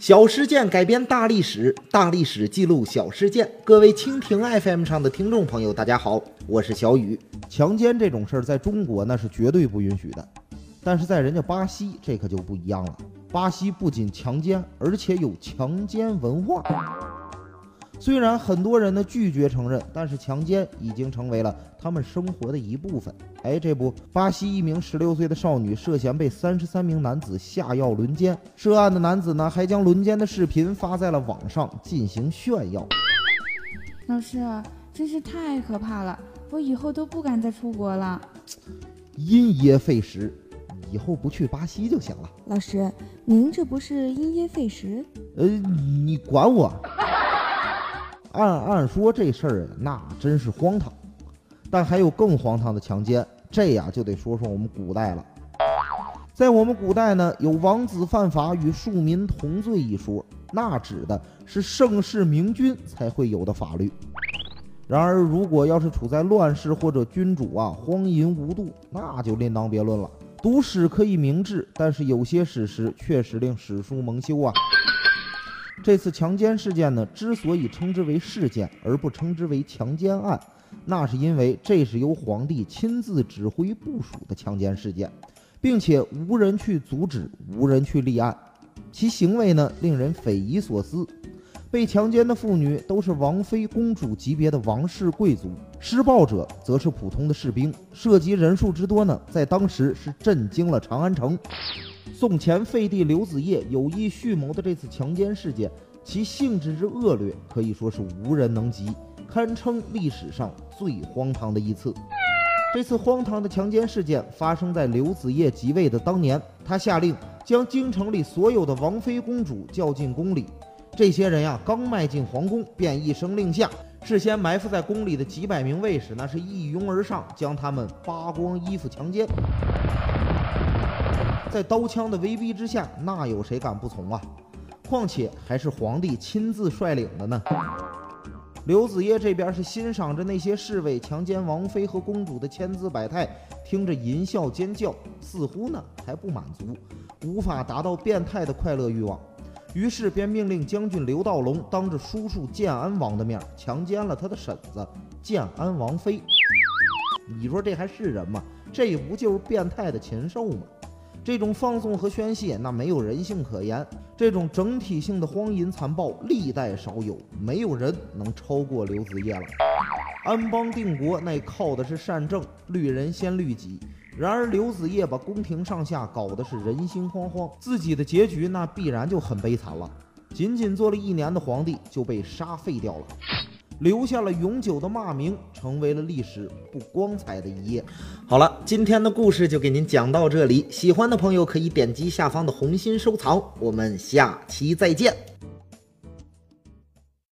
小事件改编大历史，大历史记录小事件。各位蜻蜓 FM 上的听众朋友，大家好，我是小雨。强奸这种事儿在中国那是绝对不允许的，但是在人家巴西这可就不一样了。巴西不仅强奸，而且有强奸文化。虽然很多人呢拒绝承认，但是强奸已经成为了他们生活的一部分。哎，这不，巴西一名十六岁的少女涉嫌被三十三名男子下药轮奸，涉案的男子呢还将轮奸的视频发在了网上进行炫耀。老师，真是太可怕了，我以后都不敢再出国了。因噎废食，以后不去巴西就行了。老师，您这不是因噎废食？呃，你管我。按按说这事儿那真是荒唐，但还有更荒唐的强奸，这呀就得说说我们古代了。在我们古代呢，有王子犯法与庶民同罪一说，那指的是盛世明君才会有的法律。然而，如果要是处在乱世或者君主啊荒淫无度，那就另当别论了。读史可以明智，但是有些史实确实令史书蒙羞啊。这次强奸事件呢，之所以称之为事件而不称之为强奸案，那是因为这是由皇帝亲自指挥部署的强奸事件，并且无人去阻止，无人去立案，其行为呢令人匪夷所思。被强奸的妇女都是王妃、公主级别的王室贵族，施暴者则是普通的士兵，涉及人数之多呢，在当时是震惊了长安城。宋前废帝刘子业有意蓄谋的这次强奸事件，其性质之恶劣，可以说是无人能及，堪称历史上最荒唐的一次。这次荒唐的强奸事件发生在刘子业即位的当年，他下令将京城里所有的王妃公主叫进宫里。这些人呀，刚迈进皇宫，便一声令下，事先埋伏在宫里的几百名卫士，那是一拥而上，将他们扒光衣服强奸。在刀枪的威逼之下，那有谁敢不从啊？况且还是皇帝亲自率领的呢。刘子业这边是欣赏着那些侍卫强奸王妃和公主的千姿百态，听着淫笑尖叫，似乎呢还不满足，无法达到变态的快乐欲望，于是便命令将军刘道隆当着叔叔建安王的面强奸了他的婶子建安王妃。你说这还是人吗？这不就是变态的禽兽吗？这种放纵和宣泄，那没有人性可言。这种整体性的荒淫残暴，历代少有，没有人能超过刘子业了。安邦定国，那靠的是善政，律人先律己。然而刘子业把宫廷上下搞得是人心惶惶，自己的结局那必然就很悲惨了。仅仅做了一年的皇帝，就被杀废掉了。留下了永久的骂名，成为了历史不光彩的一页。好了，今天的故事就给您讲到这里，喜欢的朋友可以点击下方的红心收藏。我们下期再见。